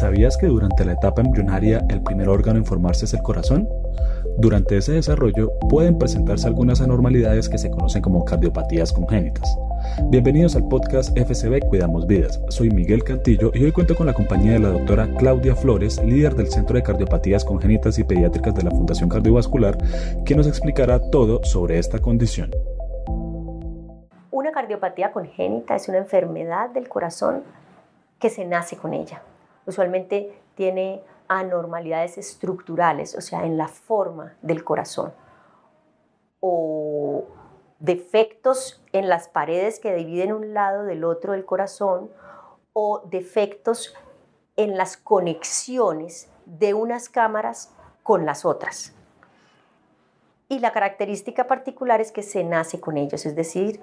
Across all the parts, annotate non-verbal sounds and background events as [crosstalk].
¿Sabías que durante la etapa embrionaria el primer órgano en formarse es el corazón? Durante ese desarrollo pueden presentarse algunas anormalidades que se conocen como cardiopatías congénitas. Bienvenidos al podcast FCB Cuidamos Vidas. Soy Miguel Cantillo y hoy cuento con la compañía de la doctora Claudia Flores, líder del Centro de Cardiopatías Congénitas y Pediátricas de la Fundación Cardiovascular, que nos explicará todo sobre esta condición. Una cardiopatía congénita es una enfermedad del corazón que se nace con ella. Usualmente tiene anormalidades estructurales, o sea, en la forma del corazón, o defectos en las paredes que dividen un lado del otro del corazón, o defectos en las conexiones de unas cámaras con las otras. Y la característica particular es que se nace con ellos, es decir,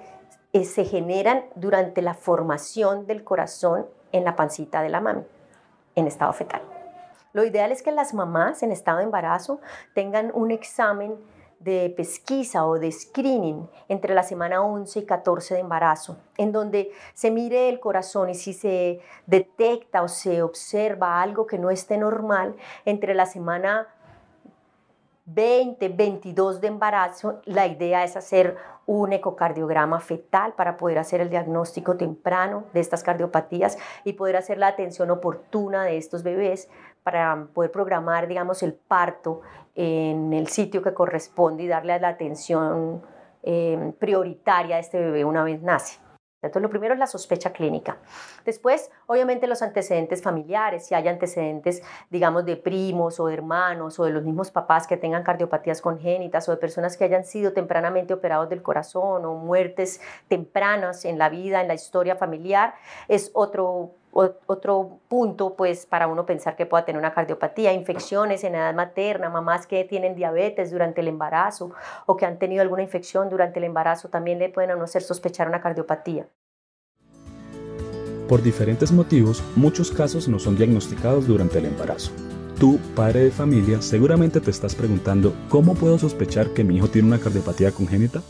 eh, se generan durante la formación del corazón en la pancita de la mami, en estado fetal. Lo ideal es que las mamás en estado de embarazo tengan un examen de pesquisa o de screening entre la semana 11 y 14 de embarazo, en donde se mire el corazón y si se detecta o se observa algo que no esté normal entre la semana 20, 22 de embarazo, la idea es hacer un ecocardiograma fetal para poder hacer el diagnóstico temprano de estas cardiopatías y poder hacer la atención oportuna de estos bebés para poder programar, digamos, el parto en el sitio que corresponde y darle la atención eh, prioritaria a este bebé una vez nace. Entonces, lo primero es la sospecha clínica. Después, obviamente, los antecedentes familiares, si hay antecedentes, digamos, de primos o de hermanos o de los mismos papás que tengan cardiopatías congénitas o de personas que hayan sido tempranamente operados del corazón o muertes tempranas en la vida, en la historia familiar, es otro otro punto, pues, para uno pensar que pueda tener una cardiopatía, infecciones en edad materna, mamás que tienen diabetes durante el embarazo o que han tenido alguna infección durante el embarazo, también le pueden a uno hacer sospechar una cardiopatía. Por diferentes motivos, muchos casos no son diagnosticados durante el embarazo. Tú, padre de familia, seguramente te estás preguntando, ¿cómo puedo sospechar que mi hijo tiene una cardiopatía congénita?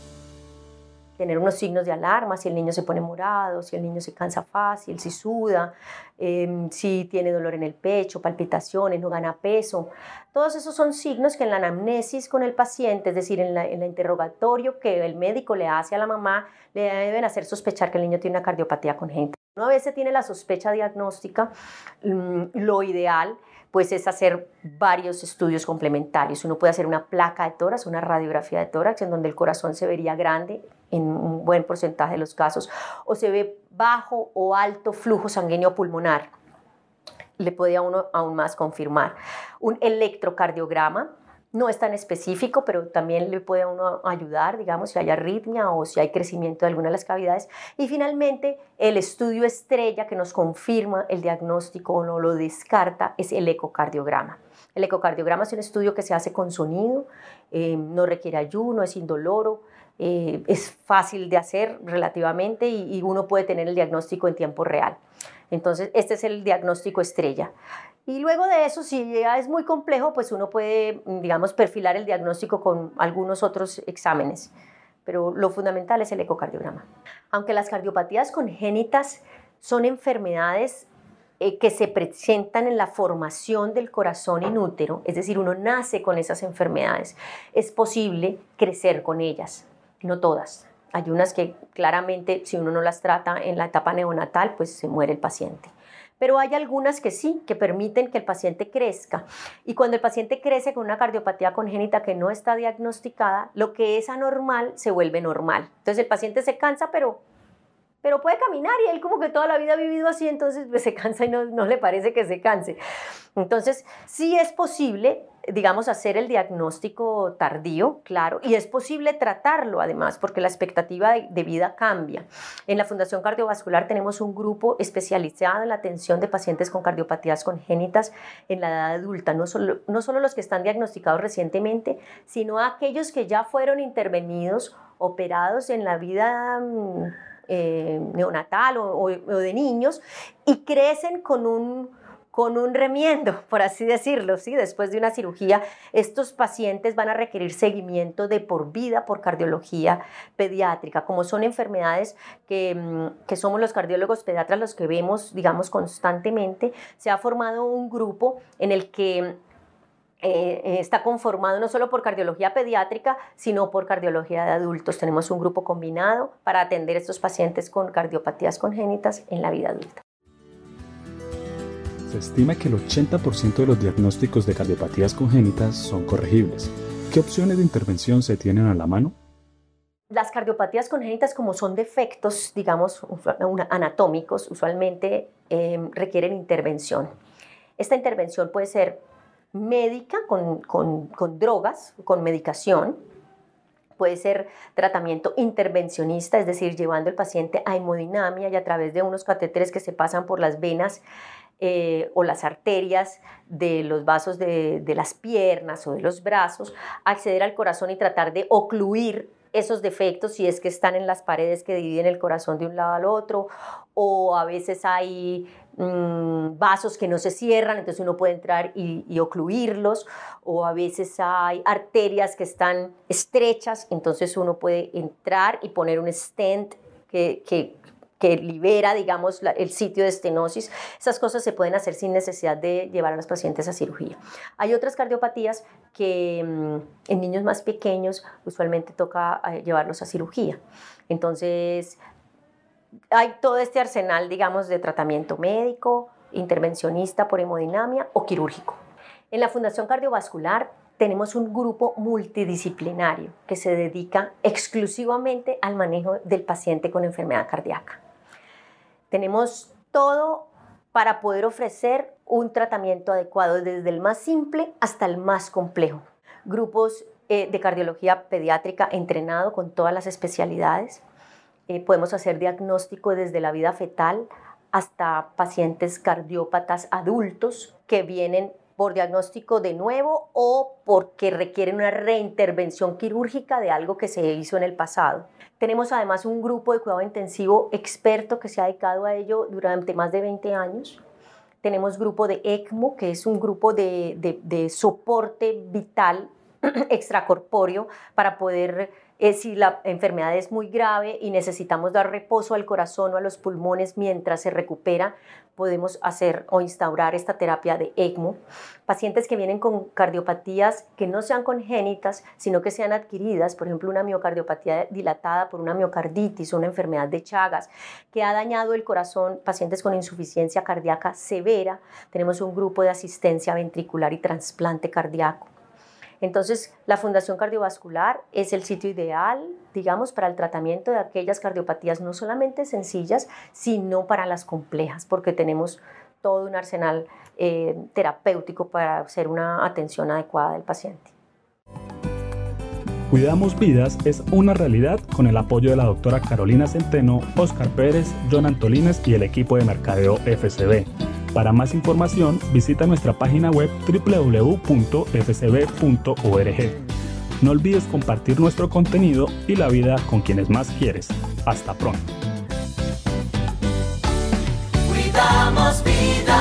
Tener unos signos de alarma, si el niño se pone morado, si el niño se cansa fácil, si suda, em, si tiene dolor en el pecho, palpitaciones, no gana peso. Todos esos son signos que en la anamnesis con el paciente, es decir, en, el interrogatorio que el médico le hace a la mamá, le deben hacer sospechar que el niño tiene una cardiopatía congénita. Una vez se tiene la sospecha diagnóstica, mm, lo ideal pues es hacer varios estudios complementarios. Uno puede hacer una placa de tórax, una radiografía de tórax, en donde el corazón se vería grande en un buen porcentaje de los casos, o se ve bajo o alto flujo sanguíneo pulmonar. Le puede a uno aún más confirmar. Un electrocardiograma, no es tan específico, pero también le puede a uno ayudar, digamos, si hay arritmia o si hay crecimiento de alguna de las cavidades. Y finalmente, el estudio estrella que nos confirma el diagnóstico o no lo descarta es el ecocardiograma. El ecocardiograma es un estudio que se hace con sonido, eh, no requiere ayuno, es indoloro, eh, es fácil de hacer relativamente y, y uno puede tener el diagnóstico en tiempo real. Entonces, este es el diagnóstico estrella. Y luego de eso, si ya es muy complejo, pues uno puede, digamos, perfilar el diagnóstico con algunos otros exámenes. Pero lo fundamental es el ecocardiograma. Aunque las cardiopatías congénitas son enfermedades eh, que se presentan en la formación del corazón inútero, es decir, uno nace con esas enfermedades, es posible crecer con ellas, no todas. Hay unas que claramente, si uno no las trata en la etapa neonatal, pues se muere el paciente pero hay algunas que sí, que permiten que el paciente crezca. Y cuando el paciente crece con una cardiopatía congénita que no está diagnosticada, lo que es anormal se vuelve normal. Entonces el paciente se cansa, pero pero puede caminar y él como que toda la vida ha vivido así, entonces pues, se cansa y no, no le parece que se canse. Entonces, sí es posible, digamos, hacer el diagnóstico tardío, claro, y es posible tratarlo además, porque la expectativa de, vida cambia. En la Fundación Cardiovascular tenemos un grupo especializado en la atención de pacientes con cardiopatías congénitas en la edad adulta, no solo, no solo los que están diagnosticados recientemente, sino aquellos que ya fueron intervenidos, operados en la vida mm, eh, neonatal o, de niños y crecen con un, con un remiendo, [laughs] por así decirlo, ¿sí? Después de una cirugía, estos pacientes van a requerir seguimiento de por vida por cardiología pediátrica, como son enfermedades que, mm, que somos los cardiólogos pediatras los que vemos, digamos, constantemente, se ha formado un grupo en el que eh, está conformado no solo por cardiología pediátrica, sino por cardiología de adultos. Tenemos un grupo combinado para atender a estos pacientes con cardiopatías congénitas en la vida adulta. Se estima que el 80% de los diagnósticos de cardiopatías congénitas son corregibles. ¿Qué opciones de intervención se tienen a la mano? Las cardiopatías congénitas, como son defectos, digamos, anatómicos, usualmente eh, requieren intervención. Esta intervención puede ser médica con, con, con drogas, con medicación, puede ser tratamiento intervencionista, es decir, llevando al paciente a hemodinamia y a través de unos catéteres que se pasan por las venas eh, o las arterias de los vasos de, de, las piernas o de los brazos, acceder al corazón y tratar de ocluir esos defectos si es que están en las paredes que dividen el corazón de un lado al otro, o a veces hay mm, vasos que no se cierran, entonces uno puede entrar y, y, ocluirlos, o a veces hay arterias que están estrechas, entonces uno puede entrar y poner un stent que, que que libera, digamos, el sitio de estenosis. Esas cosas se pueden hacer sin necesidad de llevar a los pacientes a cirugía. Hay otras cardiopatías que mm, en niños más pequeños usualmente toca eh, llevarlos a cirugía. Entonces, hay todo este arsenal, digamos, de tratamiento médico, intervencionista por hemodinamia o quirúrgico. En la Fundación Cardiovascular tenemos un grupo multidisciplinario que se dedica exclusivamente al manejo del paciente con enfermedad cardíaca. Tenemos todo para poder ofrecer un tratamiento adecuado desde el más simple hasta el más complejo. Grupos eh, de cardiología pediátrica entrenado con todas las especialidades. Eh, podemos hacer diagnóstico desde la vida fetal hasta pacientes cardiópatas adultos que vienen por diagnóstico de nuevo o porque requieren una reintervención quirúrgica de algo que se hizo en el pasado. Tenemos además un grupo de cuidado intensivo experto que se ha dedicado a ello durante más de 20 años. Tenemos grupo de ECMO, que es un grupo de, de, de soporte vital [clears throat] extracorpóreo para poder eh, si la enfermedad es muy grave y necesitamos dar reposo al corazón o a los pulmones mientras se recupera, podemos hacer o instaurar esta terapia de ECMO. Pacientes que vienen con cardiopatías que no sean congénitas, sino que sean adquiridas, por ejemplo, una miocardiopatía dilatada por una miocarditis una enfermedad de Chagas, que ha dañado el corazón, pacientes con insuficiencia cardíaca severa. Tenemos un grupo de asistencia ventricular y trasplante cardíaco. Entonces, la Fundación Cardiovascular es el sitio ideal, digamos, para el tratamiento de aquellas cardiopatías no solamente sencillas, sino para las complejas, porque tenemos todo un arsenal eh, terapéutico para hacer una atención adecuada del paciente. Cuidamos Vidas es una realidad con el apoyo de la doctora Carolina Centeno, Oscar Pérez, John Antolines y el equipo de mercadeo FCB. Para más información, visita nuestra página web www.fcb.org. No olvides compartir nuestro contenido y la vida con quienes más quieres. Hasta pronto. Cuidamos vidas.